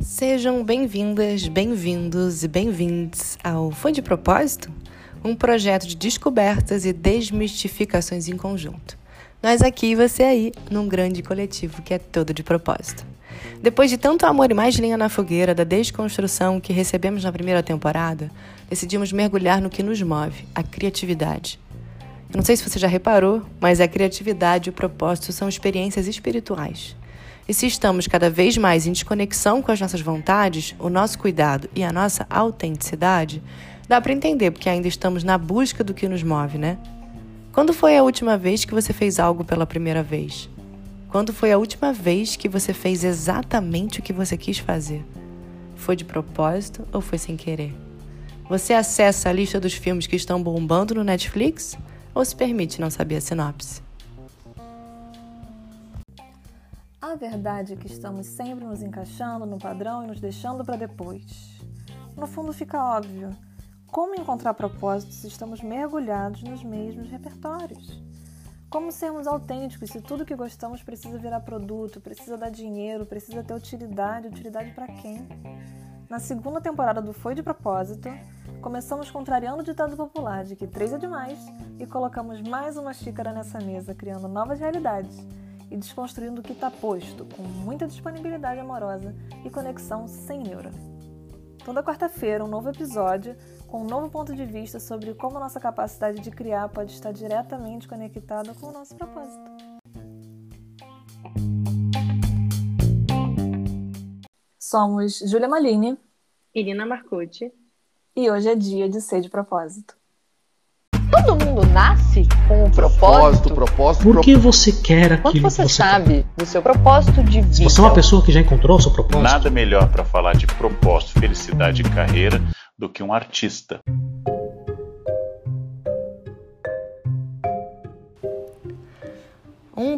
Sejam bem-vindas, bem-vindos e bem-vindos ao Foi de Propósito, um projeto de descobertas e desmistificações em conjunto. Nós aqui e você aí, num grande coletivo que é todo de propósito. Depois de tanto amor e mais linha na fogueira da desconstrução que recebemos na primeira temporada, decidimos mergulhar no que nos move, a criatividade. Eu não sei se você já reparou, mas a criatividade e o propósito são experiências espirituais. E se estamos cada vez mais em desconexão com as nossas vontades, o nosso cuidado e a nossa autenticidade, dá para entender porque ainda estamos na busca do que nos move, né? Quando foi a última vez que você fez algo pela primeira vez? Quando foi a última vez que você fez exatamente o que você quis fazer? Foi de propósito ou foi sem querer? Você acessa a lista dos filmes que estão bombando no Netflix ou se permite não saber a sinopse? A verdade é que estamos sempre nos encaixando no padrão e nos deixando para depois. No fundo, fica óbvio. Como encontrar propósito se estamos mergulhados nos mesmos repertórios? Como sermos autênticos se tudo que gostamos precisa virar produto, precisa dar dinheiro, precisa ter utilidade? Utilidade para quem? Na segunda temporada do Foi de Propósito, começamos contrariando o ditado popular de que três é demais e colocamos mais uma xícara nessa mesa, criando novas realidades e desconstruindo o que está posto, com muita disponibilidade amorosa e conexão sem neura. Toda quarta-feira, um novo episódio com um novo ponto de vista sobre como nossa capacidade de criar pode estar diretamente conectada com o nosso propósito. Somos Júlia Malini e Nina Marcucci e hoje é dia de ser de propósito. Todo mundo nasce com um propósito. Propósito, propósito. Por que você quer aquilo Quanto você, que você sabe do seu propósito de vida? quer? Você é uma pessoa que já encontrou o seu propósito? Nada melhor para falar de propósito, felicidade e carreira do que um artista.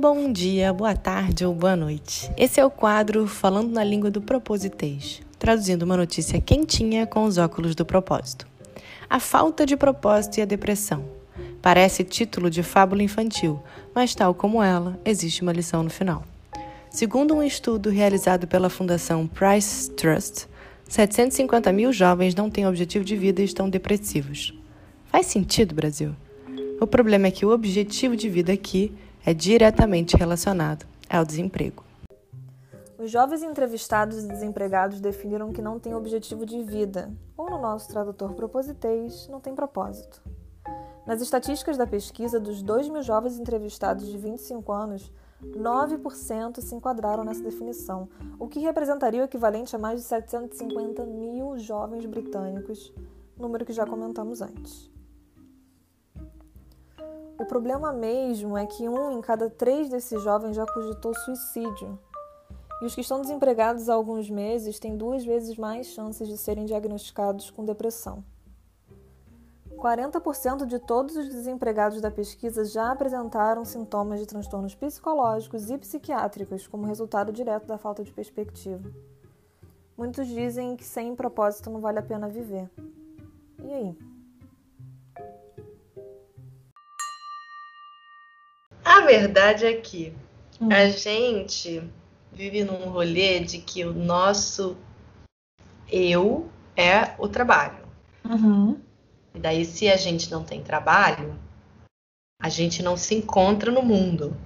Bom dia, boa tarde ou boa noite. Esse é o quadro Falando na Língua do Propositês, traduzindo uma notícia quentinha com os óculos do propósito. A falta de propósito e a depressão. Parece título de fábula infantil, mas, tal como ela, existe uma lição no final. Segundo um estudo realizado pela Fundação Price Trust, 750 mil jovens não têm objetivo de vida e estão depressivos. Faz sentido, Brasil? O problema é que o objetivo de vida aqui é diretamente relacionado ao desemprego. Os jovens entrevistados e desempregados definiram que não têm objetivo de vida, ou no nosso tradutor propositês, não tem propósito. Nas estatísticas da pesquisa, dos 2 mil jovens entrevistados de 25 anos, 9% se enquadraram nessa definição, o que representaria o equivalente a mais de 750 mil jovens britânicos, número que já comentamos antes. O problema mesmo é que um em cada três desses jovens já cogitou suicídio. E os que estão desempregados há alguns meses têm duas vezes mais chances de serem diagnosticados com depressão. 40% de todos os desempregados da pesquisa já apresentaram sintomas de transtornos psicológicos e psiquiátricos como resultado direto da falta de perspectiva. Muitos dizem que sem propósito não vale a pena viver. E aí? Verdade é que a gente vive num rolê de que o nosso eu é o trabalho. Uhum. E daí, se a gente não tem trabalho, a gente não se encontra no mundo.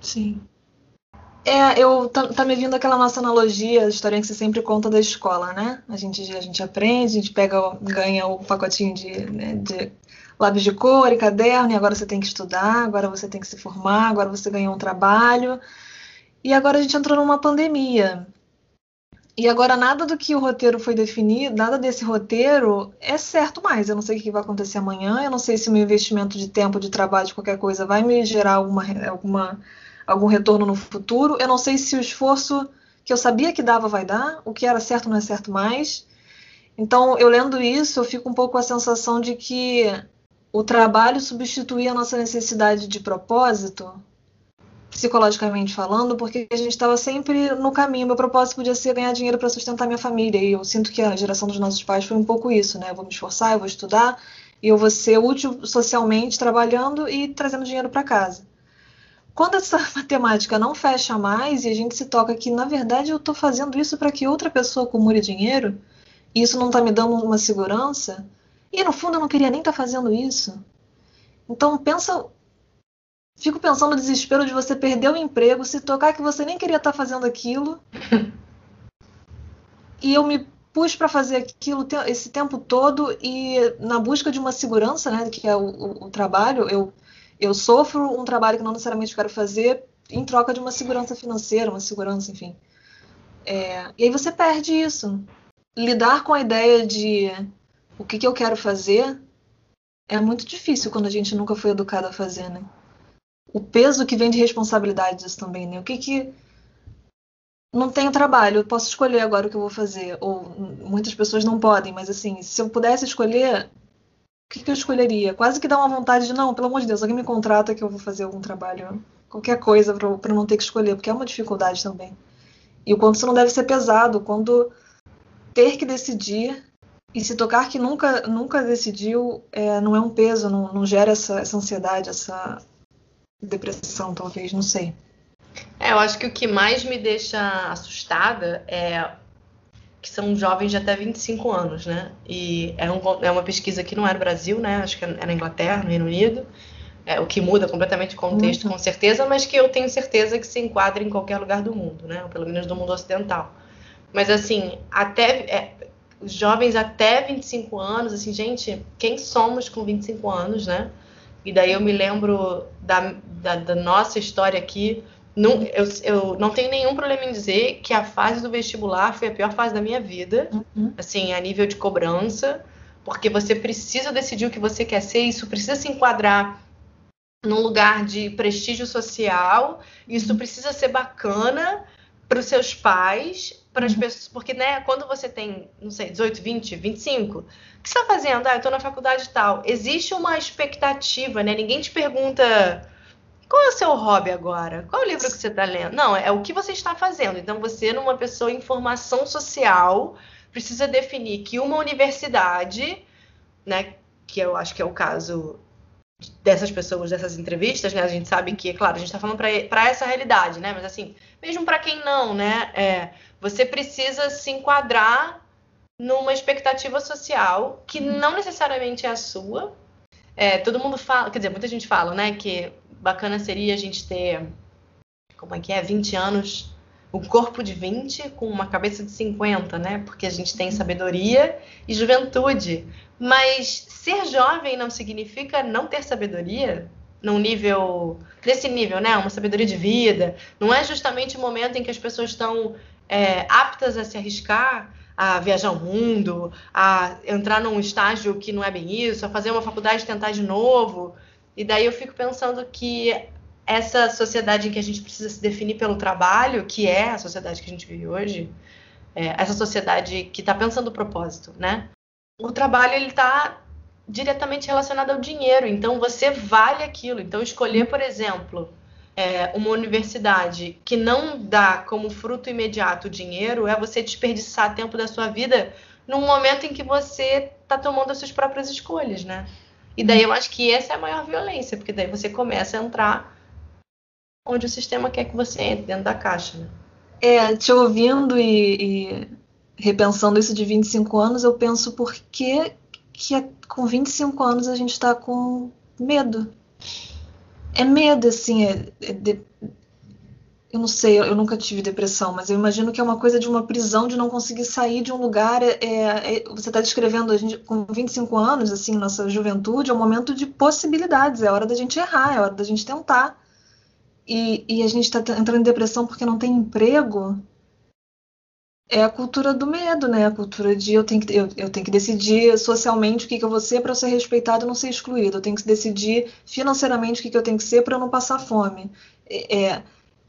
Sim. É, eu tá, tá me vindo aquela nossa analogia, a historinha que você sempre conta da escola, né? A gente, a gente aprende, a gente pega, ganha o pacotinho de, né, de lápis de cor e caderno, e agora você tem que estudar, agora você tem que se formar, agora você ganhou um trabalho. E agora a gente entrou numa pandemia. E agora nada do que o roteiro foi definido, nada desse roteiro é certo mais. Eu não sei o que vai acontecer amanhã, eu não sei se o meu investimento de tempo, de trabalho, de qualquer coisa vai me gerar alguma, alguma, algum retorno no futuro. Eu não sei se o esforço que eu sabia que dava vai dar, o que era certo não é certo mais. Então, eu lendo isso, eu fico um pouco com a sensação de que o trabalho substituía a nossa necessidade de propósito psicologicamente falando, porque a gente estava sempre no caminho. Meu propósito podia ser ganhar dinheiro para sustentar minha família. E eu sinto que a geração dos nossos pais foi um pouco isso, né? Eu vou me esforçar, eu vou estudar e eu vou ser útil socialmente trabalhando e trazendo dinheiro para casa. quando essa matemática não fecha mais e a gente se toca que, na verdade, eu estou fazendo isso para que outra pessoa acumule dinheiro, e isso não está me dando uma segurança, e no fundo eu não queria nem estar tá fazendo isso. Então pensa. Fico pensando no desespero de você perder o emprego, se tocar que você nem queria estar tá fazendo aquilo. e eu me pus para fazer aquilo esse tempo todo e na busca de uma segurança, né, que é o, o, o trabalho, eu eu sofro um trabalho que não necessariamente quero fazer em troca de uma segurança financeira, uma segurança, enfim. É, e aí você perde isso. Lidar com a ideia de o que, que eu quero fazer é muito difícil quando a gente nunca foi educado a fazer, né? O peso que vem de responsabilidade disso também, né? O que que não tenho trabalho, eu posso escolher agora o que eu vou fazer. Ou muitas pessoas não podem, mas assim, se eu pudesse escolher, o que, que eu escolheria? Quase que dá uma vontade de, não, pelo amor de Deus, alguém me contrata que eu vou fazer algum trabalho, qualquer coisa para não ter que escolher, porque é uma dificuldade também. E o quanto isso não deve ser pesado, quando ter que decidir e se tocar que nunca, nunca decidiu, é, não é um peso, não, não gera essa, essa ansiedade, essa depressão, talvez, não sei. É, eu acho que o que mais me deixa assustada é que são jovens de até 25 anos, né? E é, um, é uma pesquisa que não é no Brasil, né? Acho que é na Inglaterra, no Reino Unido, é, o que muda completamente o contexto, com certeza, mas que eu tenho certeza que se enquadra em qualquer lugar do mundo, né? Pelo menos do mundo ocidental. Mas, assim, até é, os jovens até 25 anos, assim, gente, quem somos com 25 anos, né? E daí eu me lembro da, da, da nossa história aqui, não, eu, eu não tenho nenhum problema em dizer que a fase do vestibular foi a pior fase da minha vida, uhum. assim, a nível de cobrança, porque você precisa decidir o que você quer ser, isso precisa se enquadrar num lugar de prestígio social, isso precisa ser bacana para os seus pais, para as uhum. pessoas, porque né, quando você tem, não sei, 18, 20, 25, o que você está fazendo? Ah, eu estou na faculdade e tal. Existe uma expectativa, né? Ninguém te pergunta qual é o seu hobby agora? Qual é o livro que você está lendo? Não, é o que você está fazendo. Então, você, numa pessoa em formação social, precisa definir que uma universidade, né, que eu acho que é o caso dessas pessoas, dessas entrevistas, né, a gente sabe que, é claro, a gente está falando para essa realidade, né, mas assim, mesmo para quem não, né, é, você precisa se enquadrar numa expectativa social que não necessariamente é a sua. É, todo mundo fala, quer dizer, muita gente fala, né, que bacana seria a gente ter, como é que é, 20 anos, um corpo de 20 com uma cabeça de 50, né? Porque a gente tem sabedoria e juventude. Mas ser jovem não significa não ter sabedoria num nível, nesse nível, né? Uma sabedoria de vida. Não é justamente o momento em que as pessoas estão é, aptas a se arriscar a viajar o mundo, a entrar num estágio que não é bem isso, a fazer uma faculdade e tentar de novo. E daí eu fico pensando que essa sociedade em que a gente precisa se definir pelo trabalho, que é a sociedade que a gente vive hoje, é, essa sociedade que está pensando o propósito, né? O trabalho ele está diretamente relacionado ao dinheiro, então você vale aquilo. Então escolher, por exemplo, é, uma universidade que não dá como fruto imediato dinheiro é você desperdiçar tempo da sua vida num momento em que você está tomando as suas próprias escolhas, né? E daí eu acho que essa é a maior violência, porque daí você começa a entrar onde o sistema quer que você entre, dentro da caixa. Né? É, te ouvindo e, e, repensando isso de 25 anos, eu penso por que, que é, com 25 anos a gente está com medo. É medo, assim, é, é de, eu não sei, eu nunca tive depressão, mas eu imagino que é uma coisa de uma prisão, de não conseguir sair de um lugar. É, é, você está descrevendo a gente com 25 anos, assim, nossa juventude, é um momento de possibilidades, é hora da gente errar, é hora da gente tentar. E, e a gente está entrando em depressão porque não tem emprego. É a cultura do medo, né? A cultura de eu tenho que, eu, eu tenho que decidir socialmente o que, que eu vou ser para ser respeitado e não ser excluído. Eu tenho que decidir financeiramente o que, que eu tenho que ser para não passar fome. é, é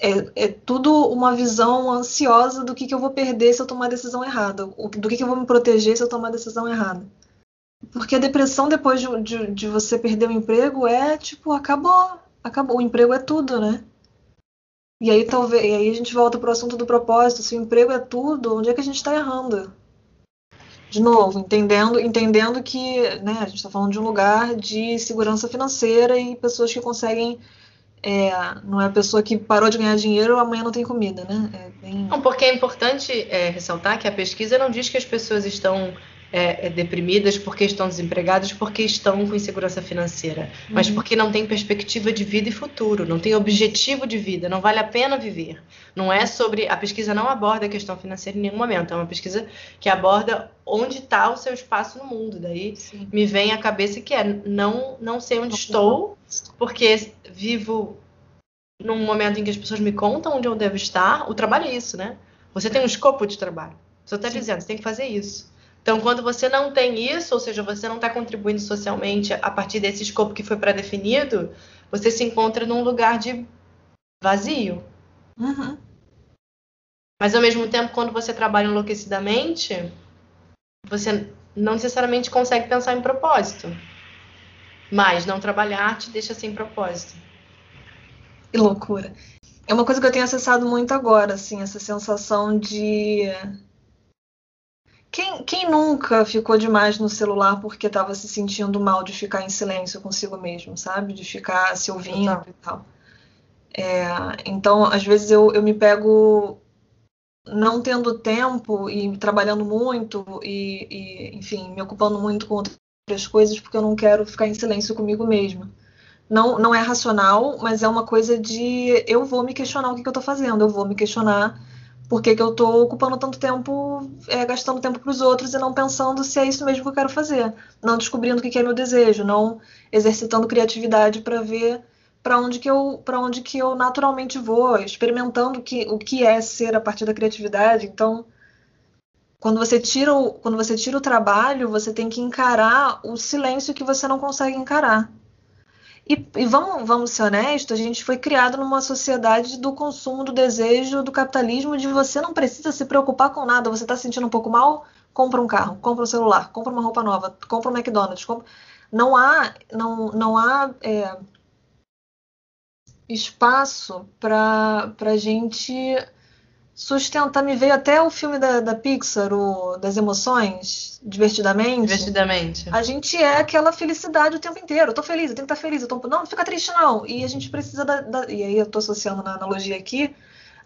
é, é, tudo uma visão ansiosa do que, que eu vou perder se eu tomar a decisão errada, do que, que eu vou me proteger se eu tomar a decisão errada. Porque a depressão depois de, de, de você perder o emprego é tipo, acabou, acabou, o emprego é tudo, né? E aí talvez, e aí a gente volta para o assunto do propósito, se o emprego é tudo, onde é que a gente está errando? De novo, entendendo, entendendo que né, a gente está falando de um lugar de segurança financeira e pessoas que conseguem É, não é a pessoa que parou de ganhar dinheiro amanhã não tem comida, né? É bem... Não, porque é importante é, ressaltar que a pesquisa não diz que as pessoas estão é, é, deprimidas porque estão desempregadas, porque estão com insegurança financeira, uhum. mas porque não tem perspectiva de vida e futuro, não tem objetivo de vida, não vale a pena viver. Não é sobre. A pesquisa não aborda a questão financeira em nenhum momento, é uma pesquisa que aborda onde está o seu espaço no mundo. Daí Sim. me vem à cabeça que é não, não sei onde estou, porque vivo num momento em que as pessoas me contam onde eu devo estar. O trabalho é isso, né? Você tem um escopo de trabalho. Você está dizendo, você tem que fazer isso. Então, quando você não tem isso, ou seja, você não está contribuindo socialmente a partir desse escopo que foi pré-definido, você se encontra num lugar de vazio. Uhum. Mas, ao mesmo tempo, quando você trabalha enlouquecidamente, você não necessariamente consegue pensar em propósito. Mas não trabalhar te deixa sem propósito. Que loucura. É uma coisa que eu tenho acessado muito agora, assim, essa sensação de quem, quem nunca ficou demais no celular porque estava se sentindo mal de ficar em silêncio consigo mesmo, sabe? De ficar se ouvindo e tal. É, então, às vezes eu, eu me pego não tendo tempo e trabalhando muito e, e, enfim, me ocupando muito com outras coisas porque eu não quero ficar em silêncio comigo mesma. Não, não é racional, mas é uma coisa de eu vou me questionar o que, que eu estou fazendo, eu vou me questionar por que, que eu estou ocupando tanto tempo, é, gastando tempo para os outros e não pensando se é isso mesmo que eu quero fazer, não descobrindo o que, que é meu desejo, não exercitando criatividade para ver para onde que eu para onde que eu naturalmente vou, experimentando que, o que é ser a partir da criatividade. Então, quando você tira o, quando você tira o trabalho, você tem que encarar o silêncio que você não consegue encarar. E, e, vamos, vamos ser honestos, a gente foi criado numa sociedade do consumo, do desejo, do capitalismo, de você não precisa se preocupar com nada. Você está se sentindo um pouco mal? Compra um carro, compra um celular, compra uma roupa nova, compra um McDonald's. Compra... Não há, não, não há é, espaço para a gente sustentar. Me veio até o filme da, da Pixar, o das emoções, divertidamente. Divertidamente. A gente é aquela felicidade o tempo inteiro. Eu tô feliz, eu tenho que estar feliz. Eu tô... Não, não fica triste, não. E a gente precisa da, da. E aí eu tô associando na analogia aqui.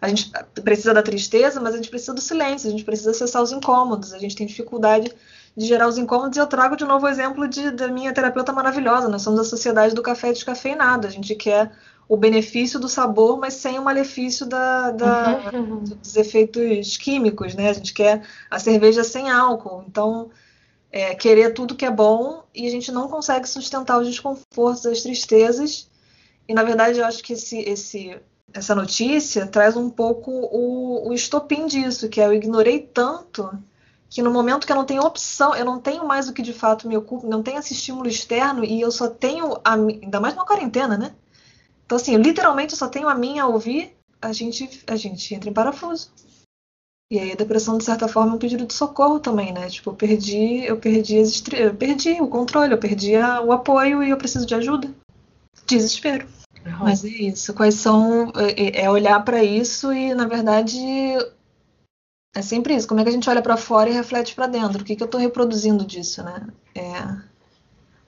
A gente precisa da tristeza, mas a gente precisa do silêncio, a gente precisa acessar os incômodos, a gente tem dificuldade de gerar os incômodos. E eu trago de novo o exemplo de, da minha terapeuta maravilhosa. Nós somos a sociedade do café descafeinado. A gente quer o benefício do sabor, mas sem o malefício da, da uhum. dos efeitos químicos, né? A gente quer a cerveja sem álcool, então é, querer tudo que é bom e a gente não consegue sustentar os desconfortos, as tristezas. E na verdade eu acho que esse, esse, essa notícia traz um pouco o, o estopim disso, que é eu ignorei tanto que no momento que eu não tenho opção, eu não tenho mais o que de fato me ocupa, não tenho esse estímulo externo e eu só tenho, a, ainda mais na quarentena, né? Então, assim, literalmente eu só tenho a minha a ouvir, a gente, a gente entra em parafuso. E aí a depressão, de certa forma, é um pedido de socorro também, né? Tipo, eu perdi, eu perdi, as estre... eu perdi o controle, eu perdi a, o apoio e eu preciso de ajuda. Desespero. Uhum. Mas é isso. Quais são. É, é olhar para isso e, na verdade, é sempre isso. Como é que a gente olha para fora e reflete para dentro? O que, que eu estou reproduzindo disso, né? É,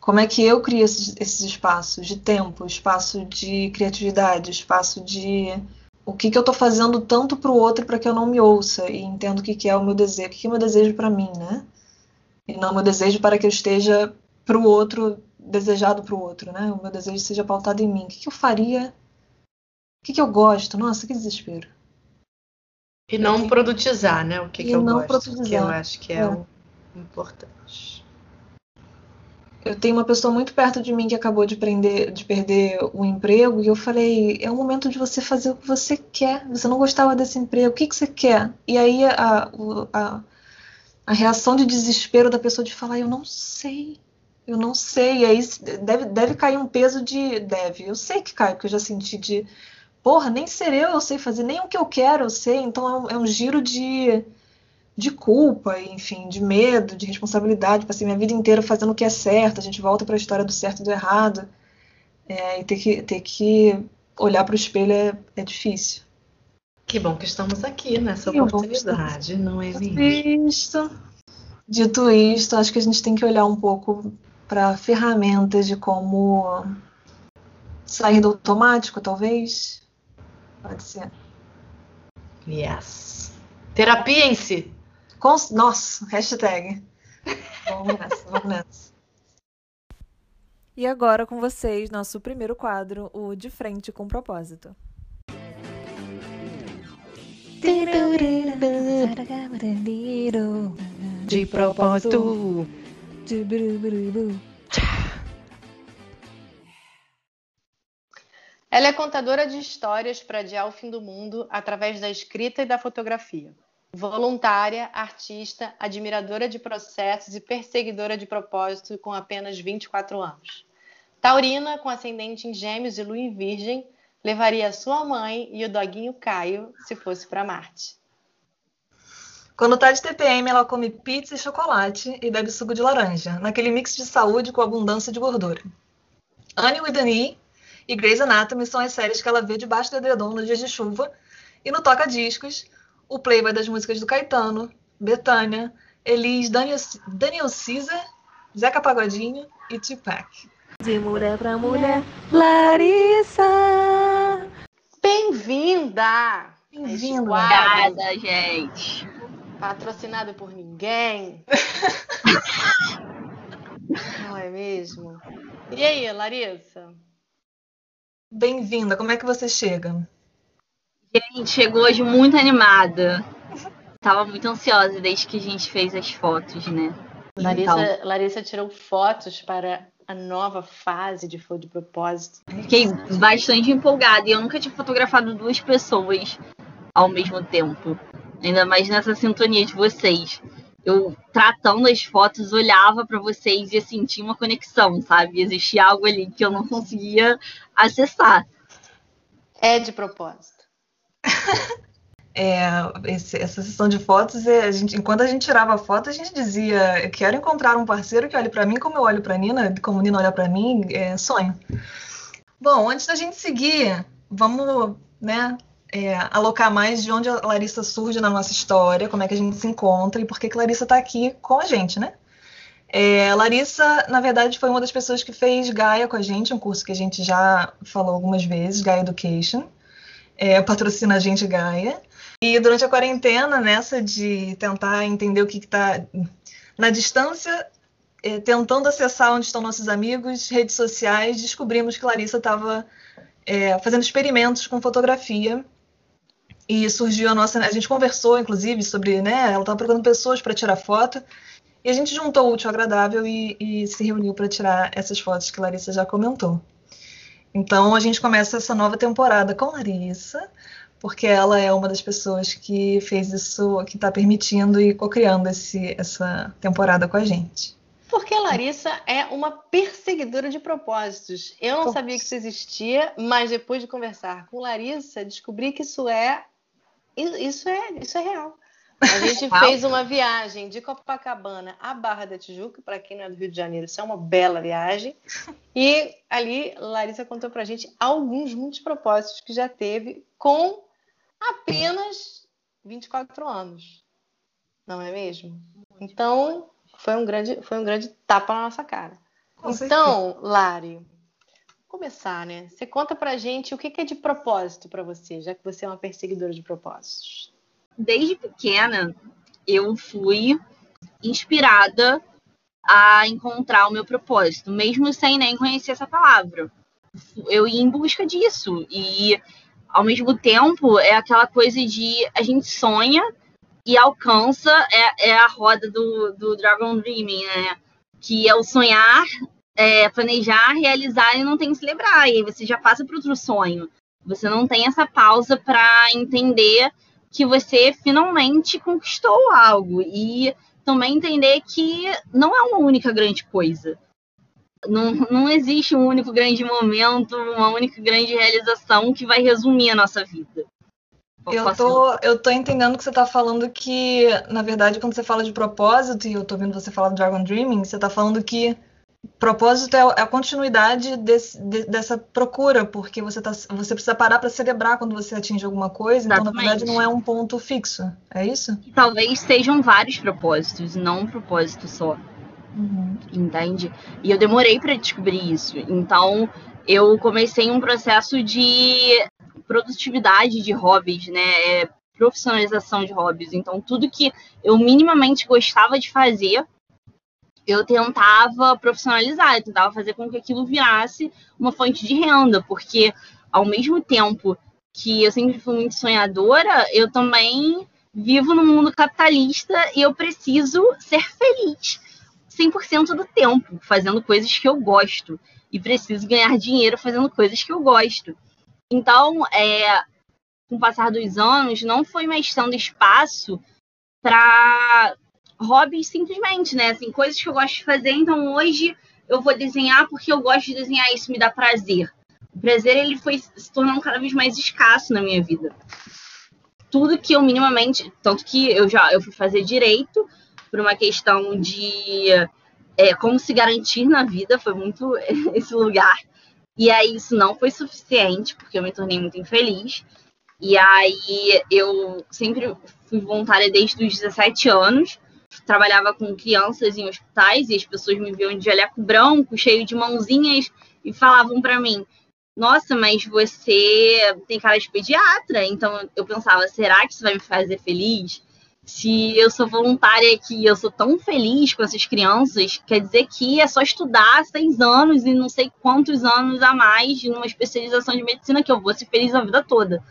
como é que eu crio esses, esses espaços de tempo, espaço de criatividade, espaço de o que, que eu estou fazendo tanto para o outro para que eu não me ouça e entenda o que, que é o meu desejo, o que, que é o meu desejo para mim, né? E não o meu desejo para que eu esteja para o outro, desejado para o outro, né? O meu desejo seja pautado em mim. O que, que eu faria? O que, que eu gosto? Nossa, que desespero. E não produtizar, né? O que, que eu não gosto, produtizar. que eu acho que é, é. o importante eu tenho uma pessoa muito perto de mim que acabou de, prender, de perder o emprego e eu falei, é o momento de você fazer o que você quer. Você não gostava desse emprego, o que, que você quer? E aí a, a, a reação de desespero da pessoa de falar, eu não sei, eu não sei. E aí deve, deve cair um peso de. Deve, eu sei que cai, porque eu já senti de. Porra, nem ser eu eu sei fazer, nem o que eu quero eu sei. Então é um, é um giro de de culpa, enfim, de medo, de responsabilidade. Passei minha vida inteira fazendo o que é certo. A gente volta para a história do certo e do errado. É, e ter que, ter que olhar para o espelho é, é, difícil. Que bom que estamos aqui nessa que oportunidade, não é mesmo? Isto. Dito isto, acho que a gente tem que olhar um pouco para ferramentas de como Sair do automático, talvez. Pode ser. Yes. Terapia Com... Nossa, hashtag. Vamos nessa, vamos nessa. E agora com vocês, nosso primeiro quadro, o De Frente com Propósito. De propósito. Ela é contadora de histórias para adiar o fim do mundo através da escrita e da fotografia. Voluntária, artista, admiradora de processos e perseguidora de propósito com apenas 24 anos. Taurina, com ascendente em Gêmeos e Lua em Virgem, levaria sua mãe e o doguinho Caio se fosse para Marte. Quando tá de TPM, ela come pizza e chocolate e bebe suco de laranja, naquele mix de saúde com abundância de gordura. Annie with an E e Grey's Anatomy são as séries que ela vê debaixo do edredom nos dias de chuva e no Toca O playboy das músicas do Caetano, Betânia, Elis, Daniel, Daniel Caesar, Zeca Pagodinho e Tupac. De mulher pra mulher, Larissa! Bem-vinda! Bem-vinda! Obrigada, gente! Patrocinado por ninguém. Não é mesmo? E aí, Larissa? Bem-vinda, como é que você chega? Gente, chegou hoje muito animada. Tava muito ansiosa desde que a gente fez as fotos, né? Larissa, então... Larissa tirou fotos para a nova fase de Foi de Propósito. Fiquei bastante empolgada e eu nunca tinha fotografado duas pessoas ao mesmo tempo. Ainda mais nessa sintonia de vocês. Eu, tratando as fotos, olhava para vocês e sentia uma conexão, sabe? Existia algo ali que eu não conseguia acessar. É de propósito. É, esse, essa sessão de fotos, é, a gente, enquanto a gente tirava foto, a gente dizia: eu quero encontrar um parceiro que olhe para mim como eu olho para Nina, como Nina olha para mim, é sonho. Bom, antes da gente seguir, vamos né, é, alocar mais de onde a Larissa surge na nossa história, como é que a gente se encontra e por que, que Larissa está aqui com a gente, né? É, Larissa, na verdade, foi uma das pessoas que fez Gaia com a gente, um curso que a gente já falou algumas vezes, Gaia Education. É, patrocina a gente Gaia. E durante a quarentena, nessa de tentar entender o que está na distância, é, tentando acessar onde estão nossos amigos, redes sociais, descobrimos que Larissa estava é, fazendo experimentos com fotografia e surgiu a nossa. A gente conversou, inclusive, sobre. Né, ela estava procurando pessoas para tirar foto. E a gente juntou o útil ao agradável e, e se reuniu para tirar essas fotos que Larissa já comentou. Então a gente começa essa nova temporada com Larissa, porque ela é uma das pessoas que fez isso, que está permitindo e co-criando essa temporada com a gente. Porque a Larissa é uma perseguidora de propósitos. Eu não sabia que isso existia, mas depois de conversar com Larissa, descobri que isso é isso é, isso é real. A gente fez uma viagem de Copacabana à Barra da Tijuca, para quem não é do Rio de Janeiro, isso é uma bela viagem. E ali, Larissa contou para a gente alguns, muitos propósitos que já teve com apenas 24 anos. Não é mesmo? Então, foi um grande, foi um grande tapa na nossa cara. Com então, certeza. Lari, começar, né? Você conta pra gente o que é de propósito para você, já que você é uma perseguidora de propósitos. Desde pequena, eu fui inspirada a encontrar o meu propósito, mesmo sem nem conhecer essa palavra. Eu ia em busca disso e ao mesmo tempo é aquela coisa de a gente sonha e alcança é, é a roda do, do Dragon Dreaming, né? Que é o sonhar é, planejar, realizar e não tem que celebrar. E aí você já passa para outro sonho. Você não tem essa pausa para entender que você finalmente conquistou algo. E também entender que não é uma única grande coisa. Não, não existe um único grande momento, uma única grande realização que vai resumir a nossa vida. Eu tô, eu tô entendendo que você tá falando que, na verdade, quando você fala de propósito, e eu tô vendo você falar do Dragon Dreaming, você tá falando que propósito é, é a continuidade desse, de, dessa procura, porque você, tá, você precisa parar para celebrar quando você atinge alguma coisa, Exatamente. então na verdade não é um ponto fixo, é isso? talvez sejam vários propósitos, não um propósito só. Uhum. Entende? E eu demorei para descobrir isso. Então, eu comecei um processo de produtividade de hobbies, né? É, profissionalização de hobbies. Então, tudo que eu minimamente gostava de fazer, eu tentava profissionalizar, eu tentava fazer com que aquilo virasse uma fonte de renda, porque ao mesmo tempo que eu sempre fui muito sonhadora, eu também vivo no mundo capitalista e eu preciso ser feliz 100% do tempo, fazendo coisas que eu gosto. E preciso ganhar dinheiro fazendo coisas que eu gosto. Então, é, com o passar dos anos, não foi mais tendo espaço para hobbies simplesmente, né? Assim, coisas que eu gosto de fazer. Então, hoje eu vou desenhar porque eu gosto de desenhar, isso me dá prazer. O prazer ele foi se tornando cada vez mais escasso na minha vida. Tudo que eu minimamente, tanto que eu já eu fui fazer direito por uma questão de é, como se garantir na vida, foi muito esse lugar. E aí isso não foi suficiente, porque eu me tornei muito infeliz. E aí eu sempre fui voluntária desde os 17 anos. Trabalhava com crianças em hospitais e as pessoas me viam de jaleco branco, cheio de mãozinhas, e falavam para mim: Nossa, mas você tem cara de pediatra. Então eu pensava: será que isso vai me fazer feliz? se eu sou voluntária aqui, eu sou tão feliz com essas crianças, quer dizer que é só estudar seis anos e não sei quantos anos a mais numa especialização de medicina que eu vou ser feliz a vida toda.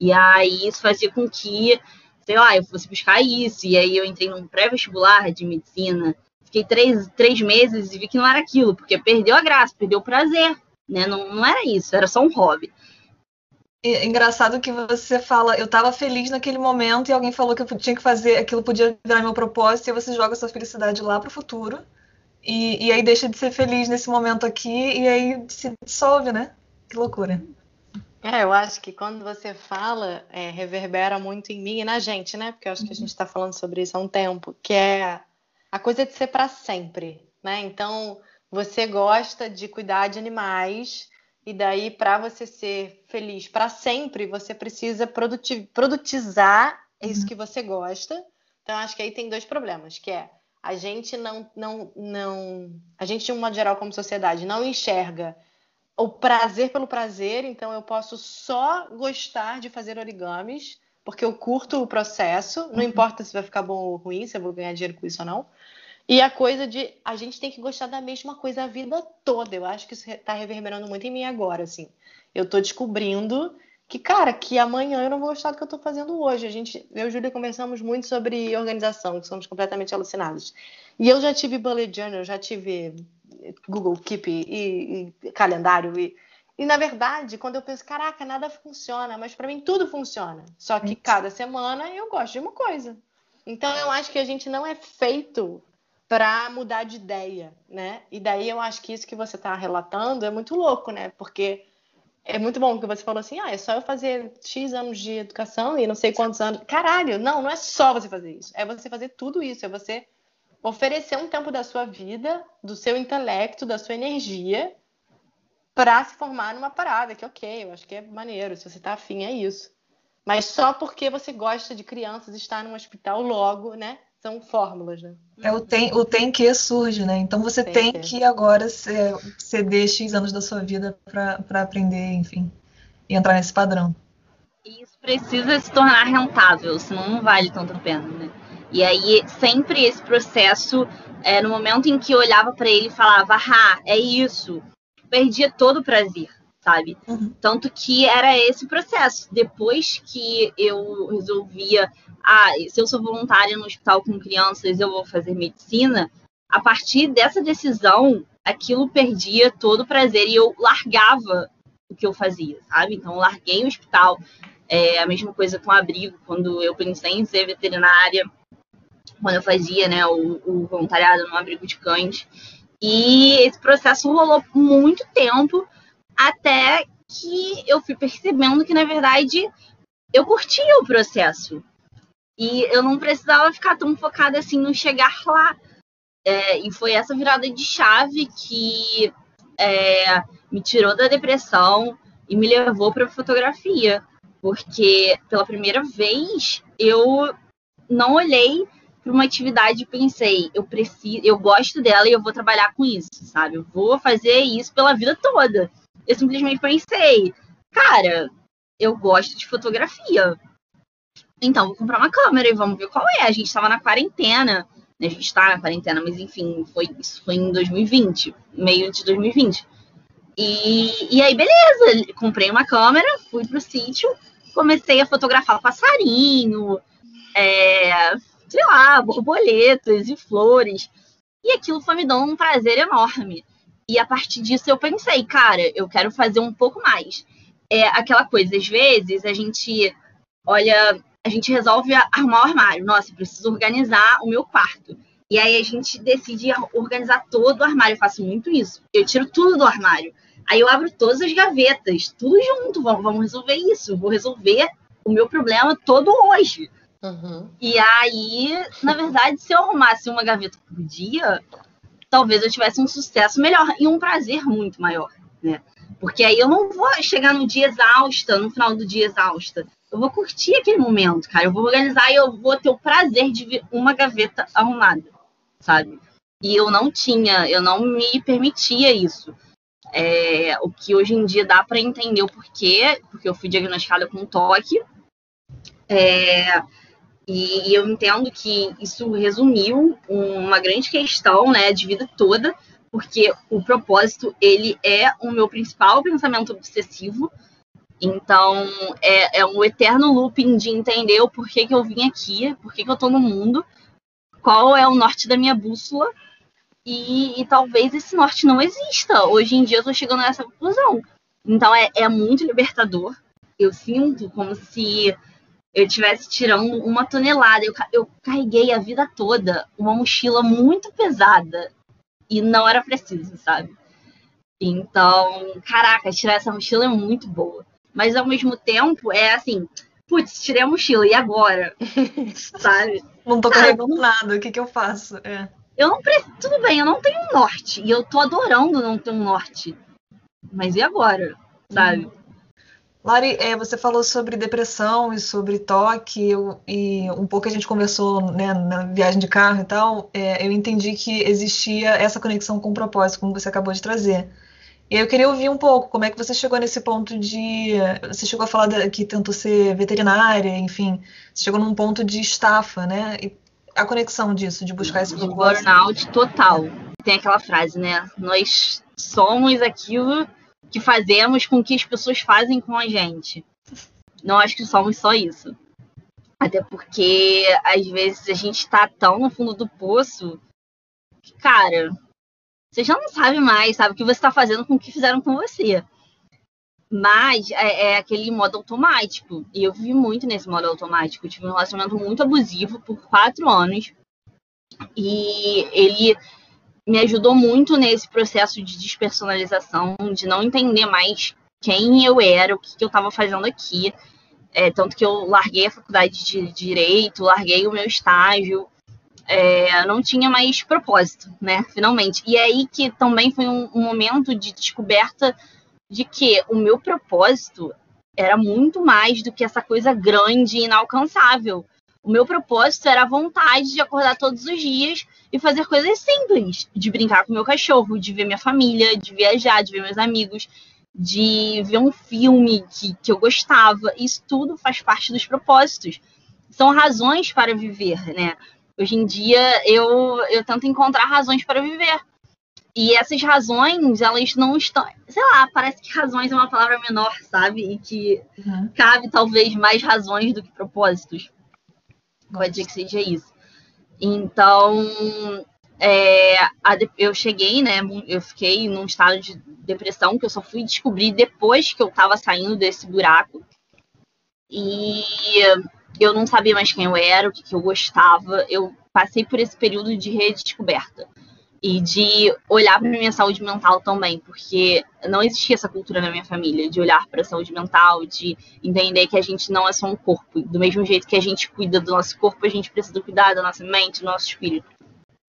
E aí isso fazia com que, sei lá, eu fosse buscar isso. E aí eu entrei num pré-vestibular de medicina. Fiquei três, três meses e vi que não era aquilo, porque perdeu a graça, perdeu o prazer. Né? Não, não era isso, era só um hobby. É engraçado que você fala, eu estava feliz naquele momento e alguém falou que eu tinha que fazer, aquilo podia virar meu propósito, e você joga sua felicidade lá para o futuro. E, e aí deixa de ser feliz nesse momento aqui e aí se dissolve, né? Que loucura. É, eu acho que quando você fala, é, reverbera muito em mim e na gente, né? Porque eu acho que a gente está falando sobre isso há um tempo, que é a coisa de ser para sempre, né? Então, você gosta de cuidar de animais, e daí, para você ser feliz para sempre, você precisa produtizar isso uhum. que você gosta. Então, acho que aí tem dois problemas, que é a gente não, não, não, a gente de um modo geral como sociedade não enxerga o prazer pelo prazer. Então, eu posso só gostar de fazer origamis porque eu curto o processo. Não uhum. importa se vai ficar bom ou ruim, se eu vou ganhar dinheiro com isso ou não. E a coisa de a gente tem que gostar da mesma coisa a vida toda. Eu acho que isso está reverberando muito em mim agora, assim. Eu estou descobrindo que, cara, que amanhã eu não vou gostar do que eu estou fazendo hoje. A gente, eu e Júlia conversamos muito sobre organização, que somos completamente alucinados. E eu já tive bullet journal, já tive Google Keep e, e calendário e e na verdade, quando eu penso, caraca, nada funciona, mas para mim tudo funciona. Só que cada semana eu gosto de uma coisa. Então eu acho que a gente não é feito para mudar de ideia, né? E daí eu acho que isso que você está relatando é muito louco, né? Porque é muito bom que você falou assim, ah, é só eu fazer X anos de educação e não sei quantos anos. Caralho, não, não é só você fazer isso. É você fazer tudo isso, é você oferecer um tempo da sua vida, do seu intelecto, da sua energia para se formar numa parada, que ok, eu acho que é maneiro, se você tá afim é isso. Mas só porque você gosta de crianças estar num hospital logo, né? são fórmulas, né? É o tem, o tem que surge, né? Então você tem, tem que. que agora ceder X anos da sua vida para aprender, enfim, e entrar nesse padrão. Isso precisa se tornar rentável, senão não vale tanto a pena, né? E aí sempre esse processo, é, no momento em que eu olhava para ele e falava, ah, é isso, perdia todo o prazer, sabe? Uhum. Tanto que era esse processo. Depois que eu resolvia ah, se eu sou voluntária no hospital com crianças, eu vou fazer medicina, a partir dessa decisão, aquilo perdia todo o prazer e eu largava o que eu fazia, sabe? Então, eu larguei o hospital, é, a mesma coisa com o abrigo, quando eu pensei em ser veterinária, quando eu fazia né, o, o voluntariado no abrigo de cães. E esse processo rolou muito tempo, até que eu fui percebendo que, na verdade, eu curtia o processo. E eu não precisava ficar tão focada assim no chegar lá. É, e foi essa virada de chave que é, me tirou da depressão e me levou para a fotografia. Porque pela primeira vez eu não olhei para uma atividade e pensei, eu preciso, eu gosto dela e eu vou trabalhar com isso, sabe? Eu vou fazer isso pela vida toda. eu simplesmente pensei, cara, eu gosto de fotografia. Então, vou comprar uma câmera e vamos ver qual é. A gente estava na quarentena, né? A gente está na quarentena, mas enfim, foi, isso foi em 2020, meio de 2020. E, e aí, beleza, comprei uma câmera, fui pro sítio, comecei a fotografar passarinho, é, sei lá, borboletas e flores. E aquilo foi me dando um prazer enorme. E a partir disso eu pensei, cara, eu quero fazer um pouco mais. É aquela coisa, às vezes a gente olha, a gente resolve arrumar o armário. Nossa, preciso organizar o meu quarto. E aí a gente decide organizar todo o armário. Eu faço muito isso. Eu tiro tudo do armário. Aí eu abro todas as gavetas, tudo junto. Vamos, vamos resolver isso. Vou resolver o meu problema todo hoje. Uhum. E aí, na verdade, se eu arrumasse uma gaveta por dia, talvez eu tivesse um sucesso melhor e um prazer muito maior, né? Porque aí eu não vou chegar no dia exausta, no final do dia exausta. Eu vou curtir aquele momento, cara. Eu vou organizar e eu vou ter o prazer de ver uma gaveta arrumada, sabe? E eu não tinha, eu não me permitia isso. É, o que hoje em dia dá para entender o porquê, porque eu fui diagnosticada com toque. É, e, eu entendo que isso resumiu uma grande questão, né, de vida toda, porque o propósito, ele é o meu principal pensamento obsessivo. Então, é, é um eterno looping de entender o porquê que eu vim aqui, porquê que eu tô no mundo, qual é o norte da minha bússola, e, e talvez esse norte não exista. Hoje em dia eu tô chegando nessa conclusão. Então, é, é muito libertador. Eu sinto como se eu estivesse tirando uma tonelada. Eu, eu carreguei a vida toda uma mochila muito pesada e não era preciso, sabe? Então, caraca, tirar essa mochila é muito boa. Mas ao mesmo tempo, é assim, putz, tirei a mochila, e agora? sabe? Não tô carregando nada, o que que eu faço? É. Eu não preciso, tudo bem, eu não tenho um norte, e eu tô adorando não ter um norte. Mas e agora? Sabe? Hum. Lari, é, você falou sobre depressão e sobre toque, eu, e um pouco a gente conversou né, na viagem de carro e tal. É, eu entendi que existia essa conexão com o propósito, como você acabou de trazer. E eu queria ouvir um pouco como é que você chegou nesse ponto de. Você chegou a falar que tentou ser veterinária, enfim, você chegou num ponto de estafa, né? E a conexão disso, de buscar esse propósito. Burnout total. Tem aquela frase, né? Nós somos aquilo que fazemos com que as pessoas fazem com a gente. Não acho que somos só isso. Até porque, às vezes, a gente está tão no fundo do poço que, cara, você já não sabe mais, sabe, o que você está fazendo com o que fizeram com você. Mas é, é, aquele modo automático. E eu vivi muito nesse modo automático. Eu tive um relacionamento muito abusivo por quatro anos. E ele me ajudou muito nesse processo de despersonalização, de não entender mais quem eu era, o que, que eu estava fazendo aqui. É, tanto que eu larguei a faculdade de direito, larguei o meu estágio, é, não tinha mais propósito, né? Finalmente. E é aí que também foi um, um momento de descoberta de que o meu propósito era muito mais do que essa coisa grande e inalcançável. O meu propósito era a vontade de acordar todos os dias e fazer coisas simples, de brincar com meu cachorro, de ver minha família, de viajar, de ver meus amigos, de ver um filme que, que eu gostava. Isso tudo faz parte dos propósitos. São razões para viver, né? Hoje em dia eu, eu tento encontrar razões para viver. E essas razões, elas não estão. Sei lá, parece que razões é uma palavra menor, sabe? E que uhum. cabe talvez mais razões do que propósitos. Que seja isso. Então, é, a, eu cheguei, né? Eu fiquei num estado de depressão que eu só fui descobrir depois que eu tava saindo desse buraco. E eu não sabia mais quem eu era, o que, que eu gostava. Eu passei por esse período de redescoberta e de olhar para minha saúde mental também, porque não existia essa cultura na minha família de olhar para a saúde mental, de entender que a gente não é só um corpo. Do mesmo jeito que a gente cuida do nosso corpo, a gente precisa cuidar da nossa mente, do nosso espírito.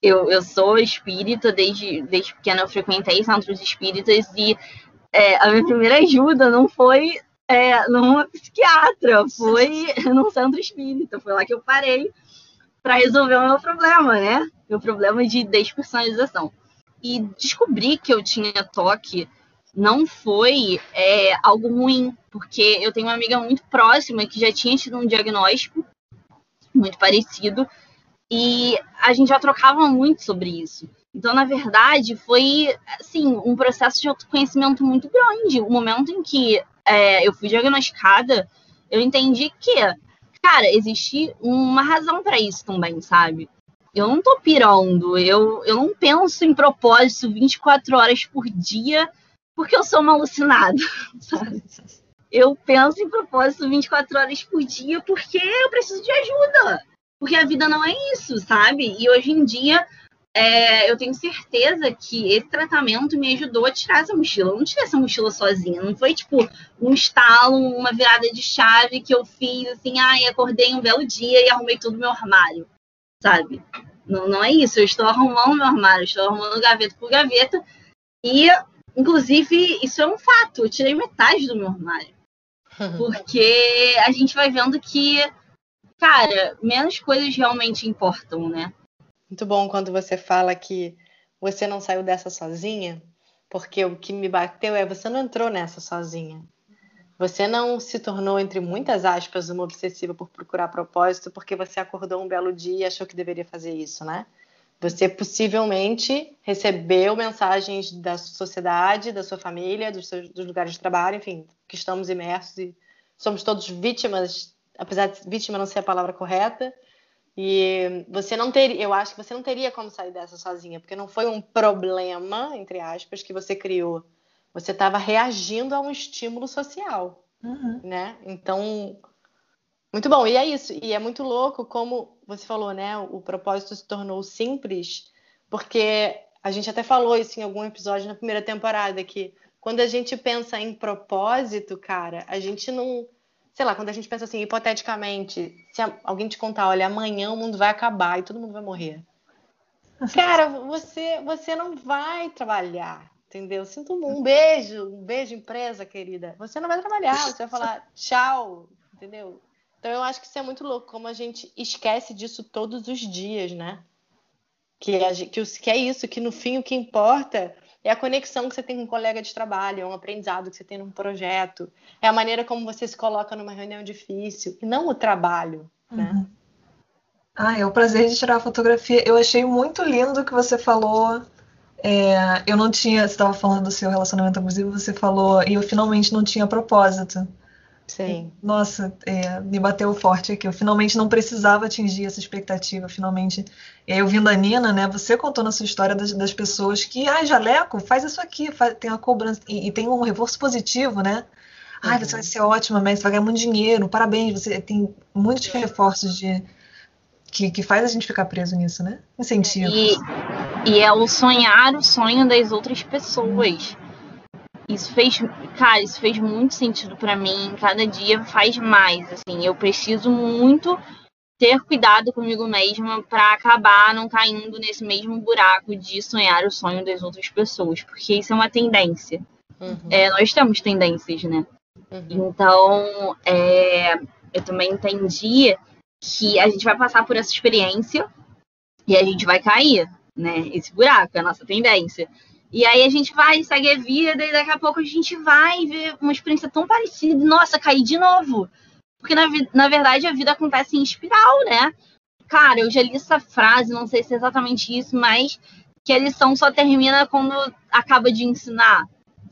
Eu, eu sou espírita, desde, desde pequena eu frequentei centros espíritas e é, a minha primeira ajuda não foi é, numa psiquiatra, foi num centro espírita. Foi lá que eu parei para resolver o meu problema, né? Meu problema de despersonalização. E descobri que eu tinha toque não foi é, algo ruim, porque eu tenho uma amiga muito próxima que já tinha tido um diagnóstico muito parecido e a gente já trocava muito sobre isso. Então, na verdade, foi assim um processo de autoconhecimento muito grande. O momento em que é, eu fui diagnosticada, eu entendi que, cara, existe uma razão para isso também, sabe? Eu não tô pirando, eu, eu não penso em propósito 24 horas por dia porque eu sou uma alucinada, sabe? Eu penso em propósito 24 horas por dia porque eu preciso de ajuda. Porque a vida não é isso, sabe? E hoje em dia é, eu tenho certeza que esse tratamento me ajudou a tirar essa mochila. Eu não tirei essa mochila sozinha. Não foi tipo um estalo, uma virada de chave que eu fiz assim, ai, acordei um belo dia e arrumei tudo no meu armário, sabe? Não, não é isso. Eu estou arrumando meu armário, estou arrumando gaveta por gaveta. E, inclusive, isso é um fato. Eu tirei metade do meu armário. Porque a gente vai vendo que, cara, menos coisas realmente importam, né? Muito bom quando você fala que você não saiu dessa sozinha, porque o que me bateu é você não entrou nessa sozinha. Você não se tornou, entre muitas aspas, uma obsessiva por procurar propósito porque você acordou um belo dia e achou que deveria fazer isso, né? Você possivelmente recebeu mensagens da sociedade, da sua família, dos, seus, dos lugares de trabalho, enfim, que estamos imersos e somos todos vítimas, apesar de vítima não ser a palavra correta, e você não teria, eu acho que você não teria como sair dessa sozinha, porque não foi um problema, entre aspas, que você criou. Você estava reagindo a um estímulo social, uhum. né? Então, muito bom. E é isso. E é muito louco como você falou, né? O propósito se tornou simples, porque a gente até falou isso em algum episódio na primeira temporada que quando a gente pensa em propósito, cara, a gente não sei lá, quando a gente pensa assim, hipoteticamente, se alguém te contar, olha, amanhã o mundo vai acabar e todo mundo vai morrer. Cara, você, você não vai trabalhar, entendeu? Sinto um beijo, um beijo, empresa querida. Você não vai trabalhar, você vai falar tchau, entendeu? Então eu acho que isso é muito louco, como a gente esquece disso todos os dias, né? Que, a, que, que é isso, que no fim o que importa é a conexão que você tem com um colega de trabalho, é um aprendizado que você tem num projeto, é a maneira como você se coloca numa reunião difícil, e não o trabalho, né? Uhum. Ah, é o prazer de tirar a fotografia. Eu achei muito lindo o que você falou. É, eu não tinha, você estava falando do seu relacionamento abusivo, você falou, e eu finalmente não tinha propósito. Sim. Nossa, é, me bateu forte aqui. Eu finalmente não precisava atingir essa expectativa, finalmente. E aí, ouvindo a Nina, né? Você contou na sua história das, das pessoas que, ai, jaleco, faz isso aqui, faz, tem uma cobrança, e, e, tem um reforço positivo, né? Ai, você vai ser ótima, mas você vai ganhar muito dinheiro, parabéns, você tem muitos reforços de. Que, que faz a gente ficar preso nisso, né? Incentivo. E, e é o sonhar o sonho das outras pessoas. Isso fez, cara, isso fez muito sentido para mim. Cada dia faz mais, assim. Eu preciso muito ter cuidado comigo mesma para acabar não caindo nesse mesmo buraco de sonhar o sonho das outras pessoas, porque isso é uma tendência. Uhum. É, nós temos tendências, né? Uhum. Então, é, eu também entendi que a gente vai passar por essa experiência e a gente vai cair, né? Esse buraco, é a nossa tendência. E aí a gente vai, segue a vida, e daqui a pouco a gente vai ver uma experiência tão parecida. Nossa, caí de novo. Porque na, na verdade a vida acontece em espiral, né? Cara, eu já li essa frase, não sei se é exatamente isso, mas que a lição só termina quando acaba de ensinar,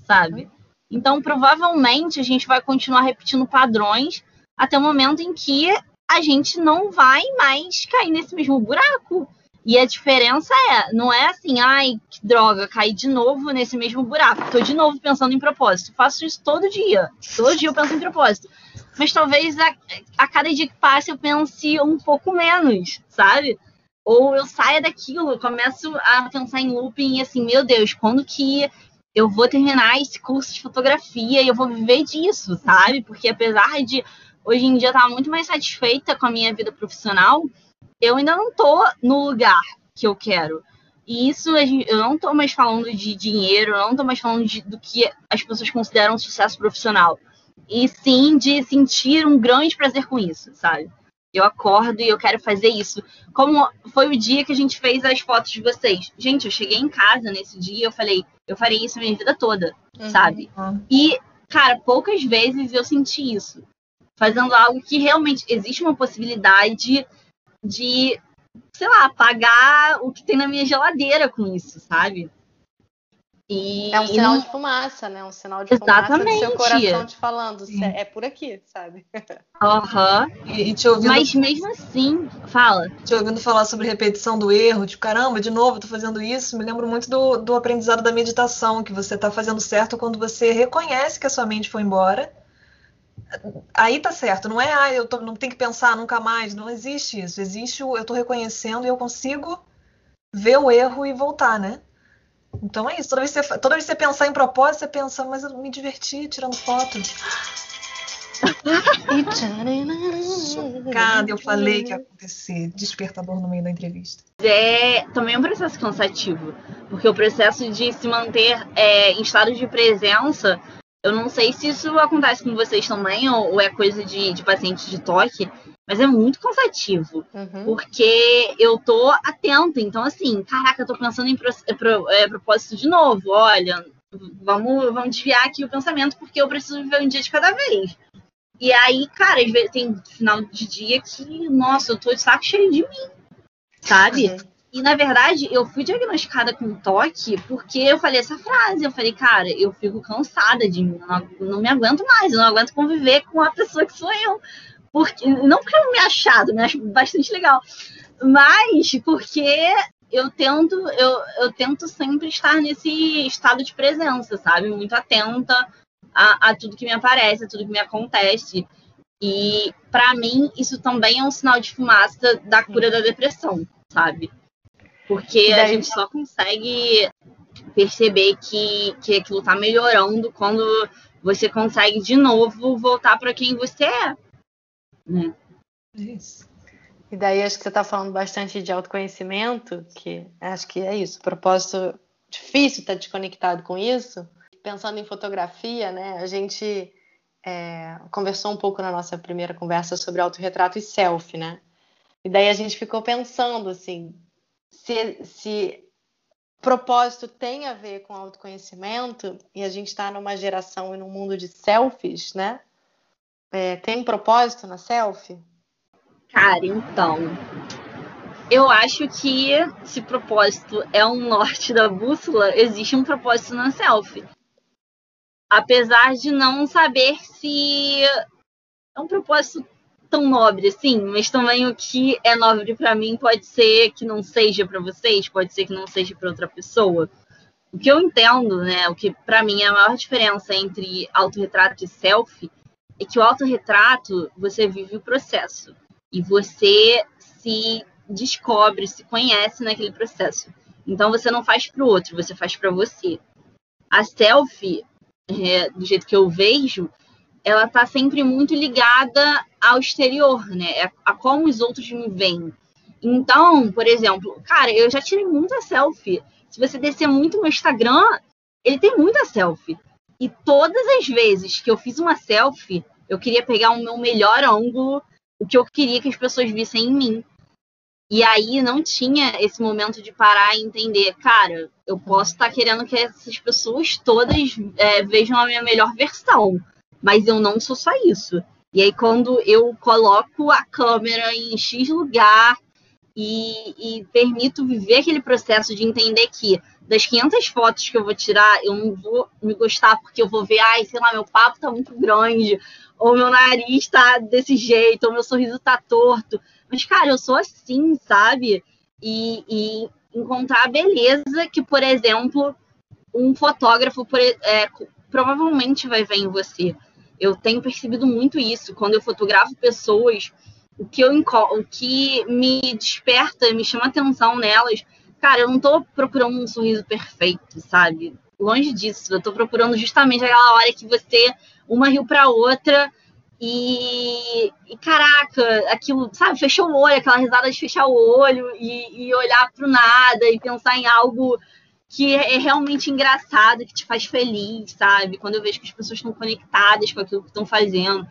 sabe? Então, provavelmente a gente vai continuar repetindo padrões até o momento em que a gente não vai mais cair nesse mesmo buraco. E a diferença é, não é assim, ai, que droga, caí de novo nesse mesmo buraco. Tô de novo pensando em propósito. Faço isso todo dia. Todo dia eu penso em propósito. Mas talvez a, a cada dia que passe eu pense um pouco menos, sabe? Ou eu saia daquilo, começo a pensar em looping e assim, meu Deus, quando que eu vou terminar esse curso de fotografia e eu vou viver disso, sabe? Porque apesar de hoje em dia estar muito mais satisfeita com a minha vida profissional, eu ainda não tô no lugar que eu quero. E isso eu não tô mais falando de dinheiro, eu não tô mais falando de, do que as pessoas consideram sucesso profissional. E sim de sentir um grande prazer com isso, sabe? Eu acordo e eu quero fazer isso. Como foi o dia que a gente fez as fotos de vocês. Gente, eu cheguei em casa nesse dia e eu falei, eu farei isso a minha vida toda, Uhum. sabe? E, cara, poucas vezes eu senti isso. Fazendo algo que realmente existe uma possibilidade de, sei lá, pagar o que tem na minha geladeira com isso, sabe? E É um sinal não- de fumaça, né? Um sinal de fumaça do seu Exatamente. coração te falando. Sim. É por aqui, sabe? Aham. E, e te, ouvindo, Mas mesmo assim, fala. te ouvindo falar sobre repetição do erro, tipo, caramba, de novo, eu tô fazendo isso, me lembro muito do, do aprendizado da meditação, que você tá fazendo certo quando você reconhece que a sua mente foi embora. Aí tá certo, não é, ah, eu tô, não tenho que pensar nunca mais, não existe isso. Existe o eu tô reconhecendo e eu consigo ver o erro e voltar, né? Então é isso. Toda vez que você, toda vez que você pensar em propósito, você pensa, mas eu me diverti tirando foto. Chocada, eu falei que ia acontecer. Despertador no meio da entrevista. É também um processo cansativo. Porque o processo de se manter é, em estado de presença, eu não sei se isso acontece com vocês também, ou, ou é coisa de, de paciente de toque, mas é muito cansativo. Uhum. Porque eu tô atenta. Então, assim, caraca, eu tô pensando em pro- é, pro- é, propósito de novo. Olha, vamos, vamos desviar aqui o pensamento, porque eu preciso viver um dia de cada vez. E aí, cara, tem final de dia que, nossa, eu tô de saco cheio de mim, sabe? Uhum. E na verdade, eu fui diagnosticada com toque porque eu falei essa frase. Eu falei, cara, eu fico cansada de mim, não, não me aguento mais, eu não aguento conviver com a pessoa que sou eu. Porque, não porque eu me achado, me acho bastante legal, mas porque eu tento, eu, eu tento sempre estar nesse estado de presença, sabe? Muito atenta a, a tudo que me aparece, a tudo que me acontece. E para mim, isso também é um sinal de fumaça da cura da depressão, sabe? Porque E a daí- gente só consegue perceber que, que aquilo tá melhorando quando você consegue de novo voltar para quem você é. Né? Isso. E daí acho que você está falando bastante de autoconhecimento, que acho que é isso. Propósito difícil estar desconectado com isso. Pensando em fotografia, né? A gente é, conversou um pouco na nossa primeira conversa sobre autorretrato e selfie, né? E daí a gente ficou pensando assim, se, se propósito tem a ver com autoconhecimento e a gente está numa geração e num mundo de selfies, né? É, tem propósito na selfie? Cara, então. Eu acho que se propósito é um norte da bússola, existe um propósito na selfie. Apesar de não saber se é um propósito tão nobre assim, mas também o que é nobre para mim pode ser que não seja para vocês, pode ser que não seja para outra pessoa. O que eu entendo, né, o que para mim é a maior diferença entre autorretrato e selfie é que o autorretrato você vive o processo e você se descobre, se conhece naquele processo. Então você não faz para o outro, você faz para você. A selfie, é, do jeito que eu vejo, ela está sempre muito ligada ao exterior, né? A, a como os outros me veem. Então, por exemplo, cara, eu já tirei muita selfie. Se você descer muito no Instagram, ele tem muita selfie. E todas as vezes que eu fiz uma selfie, eu queria pegar o meu melhor ângulo, o que eu queria que as pessoas vissem em mim. E aí não tinha esse momento de parar e entender, cara, eu posso estar querendo que essas pessoas todas é, vejam a minha melhor versão, mas eu não sou só isso. E aí quando eu coloco a câmera em X lugar e, e permito viver aquele processo de entender que das 500 fotos que eu vou tirar, eu não vou me gostar porque eu vou ver, ai, sei lá, meu papo tá muito grande, ou meu nariz tá desse jeito, ou meu sorriso tá torto. Mas, cara, eu sou assim, sabe? E, e encontrar a beleza que, por exemplo, um fotógrafo por- é, provavelmente vai ver em você. Eu tenho percebido muito isso. Quando eu fotografo pessoas, o que, eu, o que me desperta, me chama atenção nelas, cara, eu não tô procurando um sorriso perfeito, sabe? Longe disso. Eu tô procurando justamente aquela hora que você, uma riu pra outra e, e, caraca, aquilo, sabe, fechou o olho, aquela risada de fechar o olho e, e olhar pro nada e pensar em algo que é é realmente engraçado, que te faz feliz, sabe? Quando eu vejo que as pessoas estão conectadas com aquilo que estão fazendo.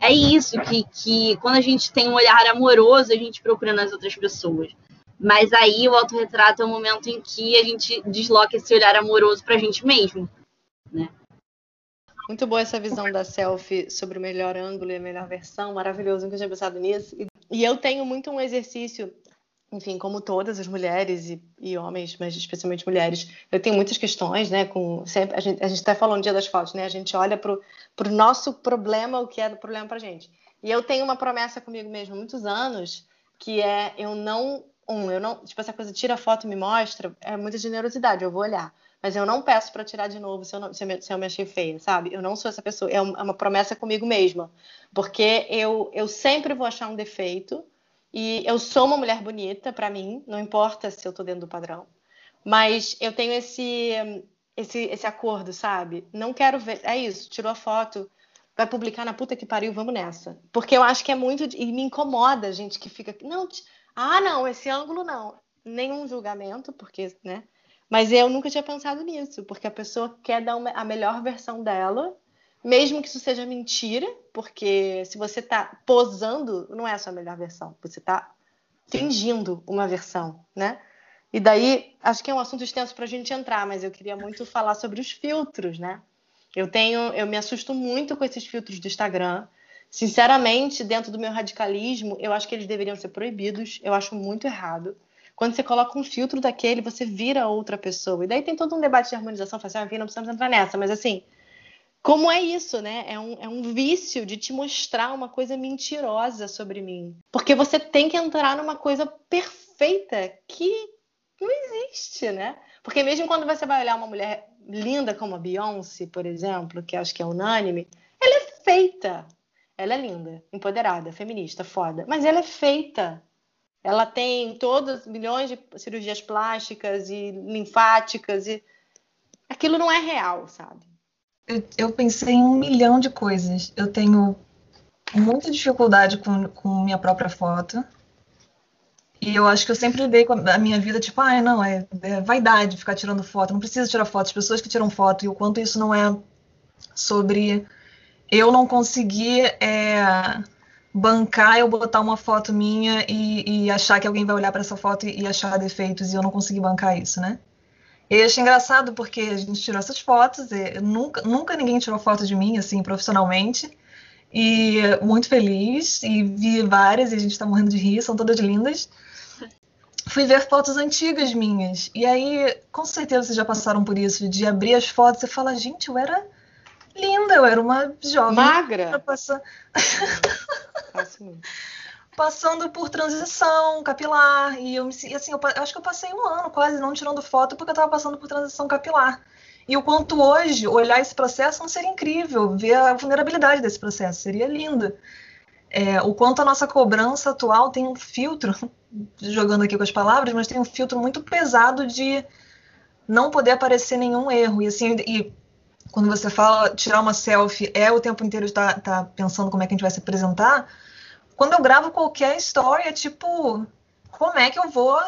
é isso, que, que quando a gente tem um olhar amoroso, a gente procura nas outras pessoas. Mas aí o autorretrato é o momento em que a gente desloca esse olhar amoroso pra gente mesmo, né? Muito boa essa visão da selfie sobre o melhor ângulo e a melhor versão, maravilhoso, nunca tinha pensado nisso. E eu tenho muito um exercício, enfim, como todas as mulheres e, e homens, mas especialmente mulheres, eu tenho muitas questões, né? Com sempre a gente a gente até falou no dia das fotos, né? A gente olha pro pro nosso problema, o que é do problema pra gente. E eu tenho uma promessa comigo mesmo há muitos anos, que é eu não um, eu não, tipo essa coisa tira foto e me mostra, é muita generosidade, eu vou olhar mas eu não peço para tirar de novo se eu, não, se, eu me, se eu me achei feia, sabe? Eu não sou essa pessoa. É, é uma promessa comigo mesma. Porque eu, eu sempre vou achar um defeito. E eu sou uma mulher bonita, para mim, não importa se eu tô dentro do padrão. Mas eu tenho esse, esse, esse acordo, sabe? Não quero ver. É isso, tirou a foto, vai publicar na puta que pariu, vamos nessa. Porque eu acho que é muito. E me incomoda a gente que fica. Não, ah, não, esse ângulo não. Nenhum julgamento, porque, né? Mas eu nunca tinha pensado nisso, porque a pessoa quer dar uma, a melhor versão dela, mesmo que isso seja mentira, porque se você está posando, não é a sua melhor versão, você está fingindo uma versão, né? E daí, acho que é um assunto extenso para a gente entrar, mas eu queria muito falar sobre os filtros, né? Eu tenho, eu me assusto muito com esses filtros do Instagram. Sinceramente, dentro do meu radicalismo, eu acho que eles deveriam ser proibidos. Eu acho muito errado. Quando você coloca um filtro daquele, você vira outra pessoa. E daí tem todo um debate de harmonização facial, enfim, não precisamos entrar nessa, mas assim, como é isso, né? É um, é um vício de te mostrar uma coisa mentirosa sobre mim. Porque você tem que entrar numa coisa perfeita que não existe, né? Porque mesmo quando você vai olhar uma mulher linda como a Beyoncé, por exemplo, que acho que é unânime, ela é feita. Ela é linda, empoderada, feminista, foda. Mas ela é feita. Ela tem todas milhões de cirurgias plásticas e linfáticas e aquilo não é real, sabe? Eu, pensei em um milhão de coisas. Eu tenho muita dificuldade com, com minha própria foto. E eu acho que eu sempre lidei com a minha vida, tipo, ah, não, é, é vaidade ficar tirando foto, não precisa tirar foto. As pessoas que tiram foto e o quanto isso não é sobre eu não conseguir é, bancar eu botar uma foto minha e, e achar que alguém vai olhar para essa foto e, e, achar defeitos e eu não consegui bancar isso, né? E eu achei engraçado porque a gente tirou essas fotos, nunca, nunca ninguém tirou foto de mim, assim, profissionalmente, e muito feliz, e vi várias e a gente tá morrendo de rir, são todas lindas. Fui ver fotos antigas minhas, e aí, com certeza vocês já passaram por isso, de abrir as fotos e falar, gente, eu era linda, eu era uma jovem. Magra? Passando... passando por transição capilar. E eu me assim, eu, eu, acho que eu passei um ano quase não tirando foto porque eu estava passando por transição capilar. E o quanto hoje olhar esse processo não seria incrível, ver a vulnerabilidade desse processo, seria lindo. É, o quanto a nossa cobrança atual tem um filtro, jogando aqui com as palavras, mas tem um filtro muito pesado de não poder aparecer nenhum erro. E assim, e quando você fala tirar uma selfie, é o tempo inteiro estar tá, tá pensando como é que a gente vai se apresentar. Quando eu gravo qualquer história, tipo, como é que eu vou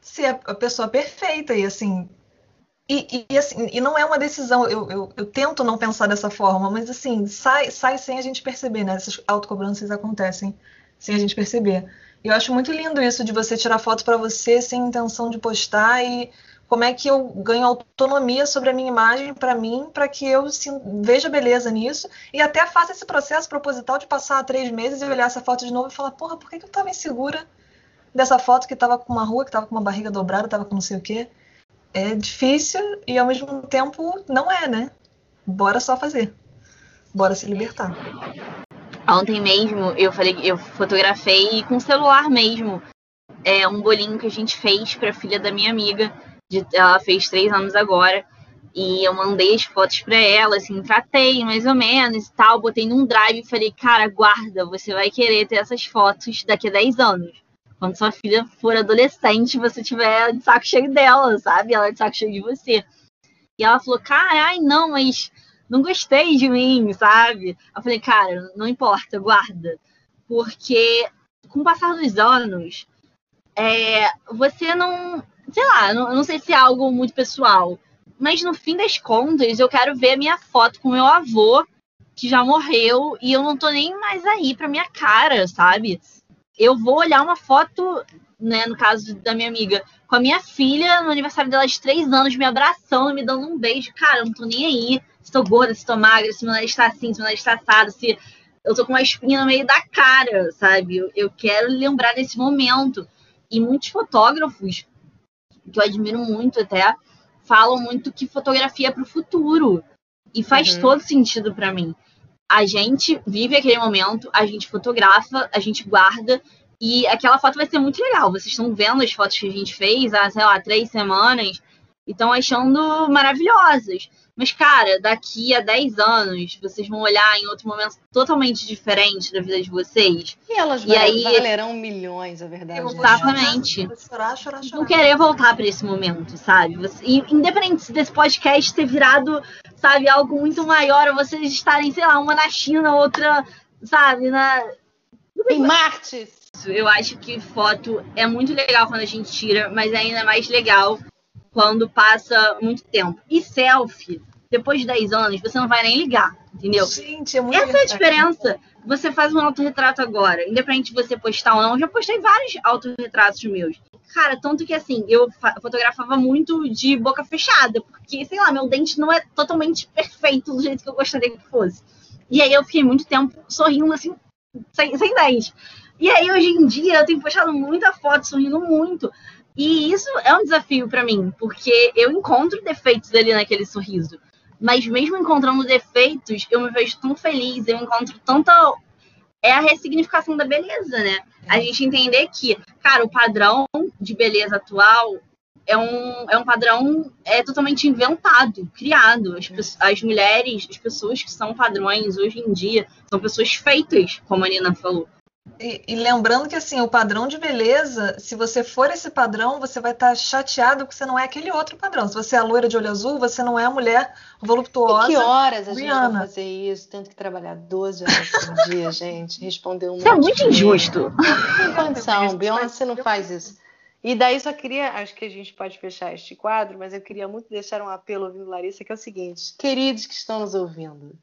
ser a pessoa perfeita? E assim, e, e, assim, e não é uma decisão, eu, eu, eu, tento não pensar dessa forma, mas assim, sai, sai sem a gente perceber, né? Essas autocobranças acontecem sem a gente perceber. E eu acho muito lindo isso de você tirar foto para você sem intenção de postar e como é que eu ganho autonomia sobre a minha imagem para mim, para que eu veja beleza nisso e até faça esse processo proposital de passar três meses e olhar essa foto de novo e falar, porra, por que, que eu estava insegura dessa foto que estava com uma rua, que estava com uma barriga dobrada, estava com não sei o quê? É difícil e ao mesmo tempo não é, né? Bora só fazer. Bora se libertar. Ontem mesmo eu falei, eu fotografei com celular mesmo. É um bolinho que a gente fez para a filha da minha amiga de, ela fez três anos agora. E eu mandei as fotos para ela, assim, tratei mais ou menos e tal. Botei num drive e falei, cara, guarda, você vai querer ter essas fotos daqui a 10 anos. Quando sua filha for adolescente, você tiver de saco cheio dela, sabe? Ela é de saco cheio de você. E ela falou, cara, ai, não, mas não gostei de mim, sabe? Eu falei, cara, não importa, guarda. Porque com o passar dos anos, é, você não sei lá, não, não sei se é algo muito pessoal, mas no fim das contas, eu quero ver a minha foto com meu avô que já morreu e eu não tô nem mais aí pra minha cara, sabe? Eu vou olhar uma foto, né, no caso da minha amiga, com a minha filha no aniversário dela de três anos, me abraçando, me dando um beijo. Cara, eu não tô nem aí se tô gorda, se tô magra, se meu nariz tá assim, se meu nariz tá assado, se eu tô com uma espinha no meio da cara, sabe? Eu, eu quero lembrar desse momento. E muitos fotógrafos, que eu admiro muito até, falam muito que fotografia é pro futuro. E faz Uhum. todo sentido para mim. A gente vive aquele momento, a gente fotografa, a gente guarda, e aquela foto vai ser muito legal. Vocês estão vendo as fotos que a gente fez há, sei lá, três semanas e estão achando maravilhosas. Mas, cara, daqui a 10 anos, vocês vão olhar em outro momento totalmente diferente da vida de vocês. E elas E aí- valerão milhões, a verdade. É vou essa. Exatamente. Chorar, chorar, chorar. Não querer voltar para esse momento, sabe? Você- e independente desse podcast ter virado, sabe, algo muito maior, ou vocês estarem, sei lá, uma na China, outra, sabe, na, Em Marte! Eu acho que foto é muito legal quando a gente tira, mas é ainda mais legal quando passa muito tempo. E selfie, depois de 10 anos, você não vai nem ligar, entendeu? Gente, é muito Essa é a diferença. Você faz um autorretrato agora, independente de você postar ou não. Eu já postei vários autorretratos meus. Cara, tanto que assim, eu fa- fotografava muito de boca fechada, porque, sei lá, meu dente não é totalmente perfeito do jeito que eu gostaria que fosse. E aí eu fiquei muito tempo sorrindo assim, sem, sem dente. E aí hoje em dia eu tenho postado muita foto sorrindo muito. E isso é um desafio pra mim, porque eu encontro defeitos ali naquele sorriso. Mas mesmo encontrando defeitos, eu me vejo tão feliz, eu encontro tanta. É a ressignificação da beleza, né? A gente entender que, cara, o padrão de beleza atual é um, é um padrão é totalmente inventado, criado. As, pe- as mulheres, as pessoas que são padrões hoje em dia, são pessoas feitas, como a Nina falou. E, e lembrando que assim, o padrão de beleza, se você for esse padrão, você vai estar chateado porque você não é aquele outro padrão. Se você é a loira de olho azul, você não é a mulher voluptuosa. E que horas a gente vai fazer isso? Tendo que trabalhar 12 horas por dia, gente. Responder um Isso é muito injusto. Não tem condição, Beyoncé não faz isso. E daí só queria, acho que a gente pode fechar este quadro, mas eu queria muito deixar um apelo ouvindo Larissa, que é o seguinte: queridos que estão nos ouvindo,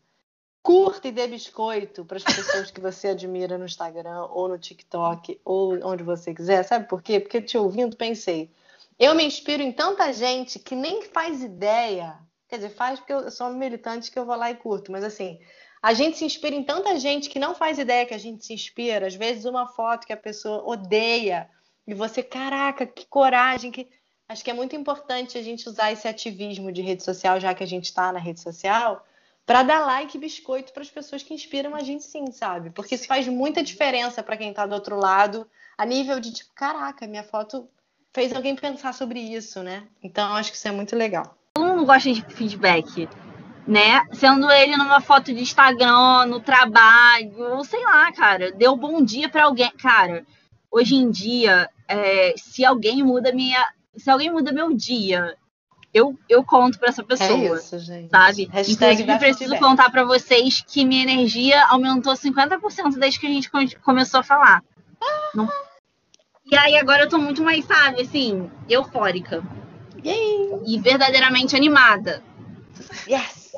curta e dê biscoito para as pessoas que você admira no Instagram ou no TikTok ou onde você quiser. Sabe por quê? Porque te ouvindo pensei, eu me inspiro em tanta gente que nem faz ideia. Quer dizer, faz porque eu sou militante que eu vou lá e curto, mas assim, a gente se inspira em tanta gente que não faz ideia que a gente se inspira. Às vezes, uma foto que a pessoa odeia e você, caraca, que coragem. Que... Acho que é muito importante a gente usar esse ativismo de rede social, já que a gente está na rede social, para dar like e biscoito para as pessoas que inspiram a gente, sim, sabe? Porque isso faz muita diferença para quem está do outro lado, a nível de tipo, caraca, minha foto fez alguém pensar sobre isso, né? Então, acho que isso é muito legal. Todo mundo gosta de feedback, né? Sendo ele numa foto de Instagram, no trabalho, ou sei lá, cara, deu bom dia pra alguém. Cara, hoje em dia, é, se alguém muda minha. Se alguém muda meu dia, eu, eu conto pra essa pessoa. É isso, gente. Sabe? Hashtag Inclusive, preciso contar pra vocês que minha energia aumentou 50% desde que a gente co- começou a falar. Não- E aí agora eu tô muito mais, sabe, assim, eufórica. Yay! E verdadeiramente animada. Yes!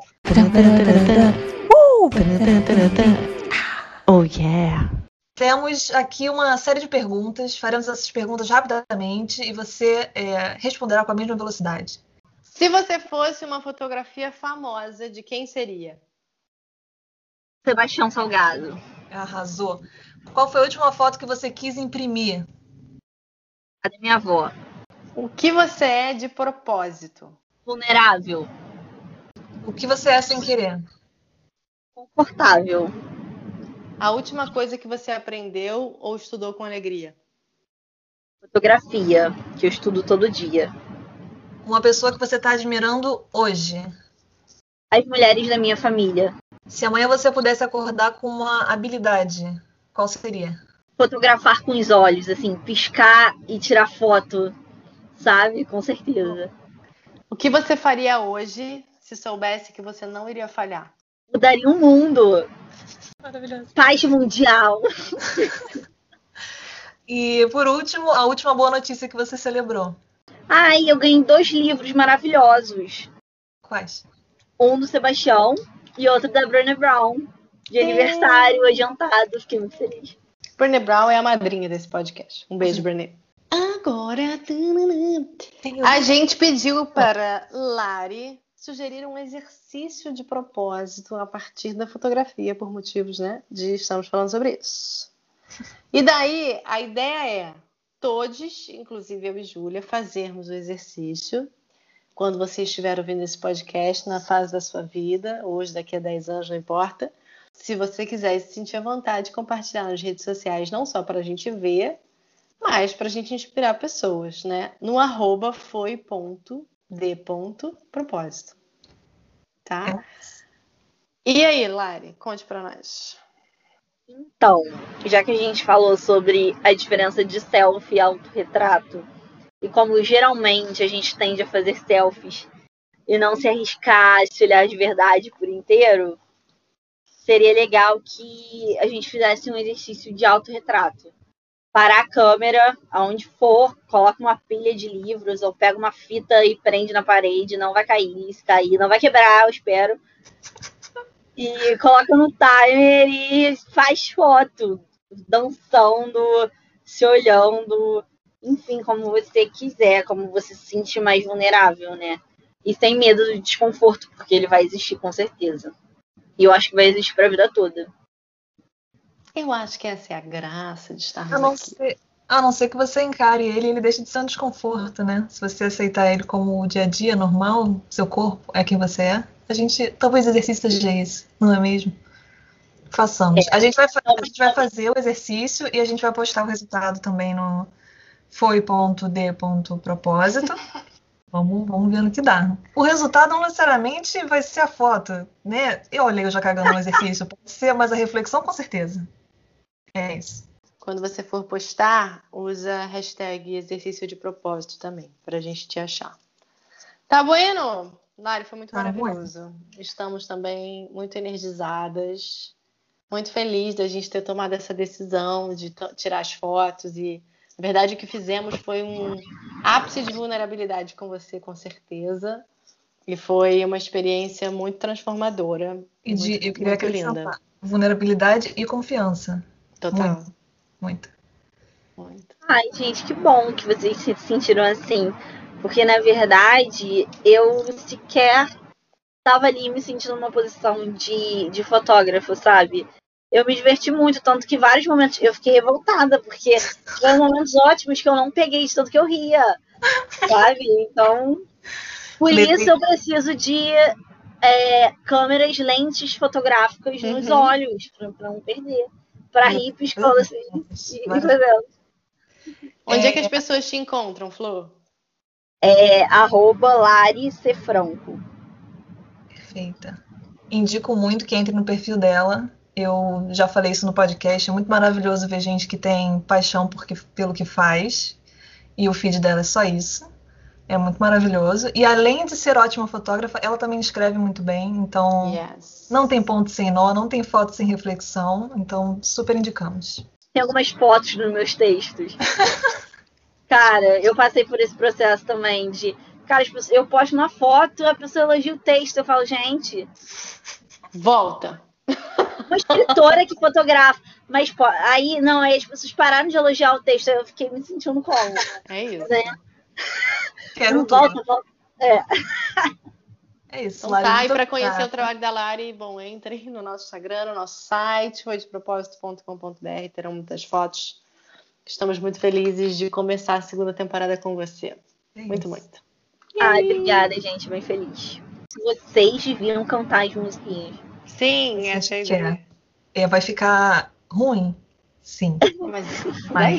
Oh yeah! Temos aqui uma série de perguntas, faremos essas perguntas rapidamente e você é, responderá com a mesma velocidade. Se você fosse uma fotografia famosa, de quem seria? Sebastião Salgado. Arrasou. Qual foi a última foto que você quis imprimir? A da minha avó. O que você é de propósito? Vulnerável. O que você é sem querer? Confortável. A última coisa que você aprendeu ou estudou com alegria? Fotografia, que eu estudo todo dia. Uma pessoa que você está admirando hoje. As mulheres da minha família. Se amanhã você pudesse acordar com uma habilidade, qual seria? Fotografar com os olhos, assim, piscar e tirar foto, sabe? Com certeza. O que você faria hoje se soubesse que você não iria falhar? Mudaria o mundo. Maravilhoso. Paz mundial. E por último, a última boa notícia que você celebrou. Ai, eu ganhei dois livros maravilhosos. Quais? Um do Sebastião, e outro da Brené Brown, de aniversário, adiantado. Fiquei muito feliz. Brené Brown é a madrinha desse podcast. Um beijo, Brené. Agora, a gente pediu para Lari sugerir um exercício de propósito a partir da fotografia, por motivos, né, de estamos falando sobre isso. E daí, a ideia é todos, inclusive eu e Júlia, fazermos o exercício quando você estiver ouvindo esse podcast na fase da sua vida, hoje, daqui a 10 anos, não importa. Se você quiser se sentir à vontade, compartilhar nas redes sociais, não só para a gente ver, mas para a gente inspirar pessoas, né? No arroba foi.d.propósito. Tá? E aí, Lari, conte para nós. Então, já que a gente falou sobre a diferença de selfie e autorretrato, e como geralmente a gente tende a fazer selfies e não se arriscar a se olhar de verdade por inteiro, seria legal que a gente fizesse um exercício de autorretrato. Parar a câmera, aonde for, coloca uma pilha de livros ou pega uma fita e prende na parede, não vai cair, se cair, não vai quebrar, eu espero. E coloca no timer e faz foto, dançando, se olhando, enfim, como você quiser, como você se sente mais vulnerável, né? E sem medo do desconforto, porque ele vai existir com certeza. E eu acho que vai existir para a vida toda. Eu acho que essa é a graça de estar A não, aqui. ser, a não ser que você encare ele, ele deixa de ser um desconforto, né? Se você aceitar ele como o dia a dia normal, seu corpo é quem você é, a gente. Talvez o exercício seja esse, não é mesmo? Façamos. A, gente vai, a gente vai fazer o exercício e a gente vai postar o resultado também no foi.d.propósito. Vamos, vamos ver no que dá. O resultado não necessariamente vai ser a foto, né? Eu olhei eu já cagando no exercício, pode ser, mas a reflexão com certeza. É isso. Quando você for postar, usa a hashtag exercício de propósito também, pra gente te achar. Tá bueno? Lari, foi muito Tá maravilhoso. Estamos também muito energizadas, muito felizes da gente ter tomado essa decisão de tirar as fotos e, na verdade, o que fizemos foi um ápice de vulnerabilidade com você, com certeza. E foi uma experiência muito transformadora. E de, muito, eu queria muito acrescentar linda. vulnerabilidade e confiança. Total. Muito. Muito. Muito. Ai, gente, que bom que vocês se sentiram assim. Porque, na verdade, eu sequer estava ali me sentindo numa posição de, de fotógrafo, sabe? Eu me diverti muito, tanto que vários momentos eu fiquei revoltada, porque tiveram momentos ótimos que eu não peguei de tanto que eu ria, sabe? Então, por isso eu preciso de é, câmeras, lentes fotográficas nos Uhum. olhos, pra, pra não perder. Pra rir, piscando assim, e Vai- fazendo. Onde é, É. que as pessoas te encontram, Flor? É arroba Lari Cefranco. Perfeita. Indico muito que entre no perfil dela. Eu já falei isso no podcast. É muito maravilhoso ver gente que tem paixão porque, pelo que faz. E o feed dela é só isso. É muito maravilhoso. E além de ser ótima fotógrafa, ela também escreve muito bem. Então, Yes. não tem ponto sem nó, não tem foto sem reflexão. Então, super indicamos. Tem algumas fotos nos meus textos. Cara, eu passei por esse processo também de. Cara, eu posto uma foto, a pessoa elogia o texto. Eu falo, gente, Volta. uma escritora que fotografa. Mas pô, aí, não, aí as pessoas pararam de elogiar o texto. aí Eu fiquei me sentindo como? É isso. Né? Quero Não tudo. volta, volta. É isso, Então Lari. tá, e para conhecer o trabalho da Lari, bom, entrem no nosso Instagram, no nosso site, foidepropósito.com.br, terão muitas fotos. Estamos muito felizes de começar a segunda temporada com você. É Muito, muito. Ai, obrigada, gente. Bem feliz. Vocês deviam cantar as musiquinhas. Sim, essa é. É, vai ficar ruim? Sim. Mas, Mas-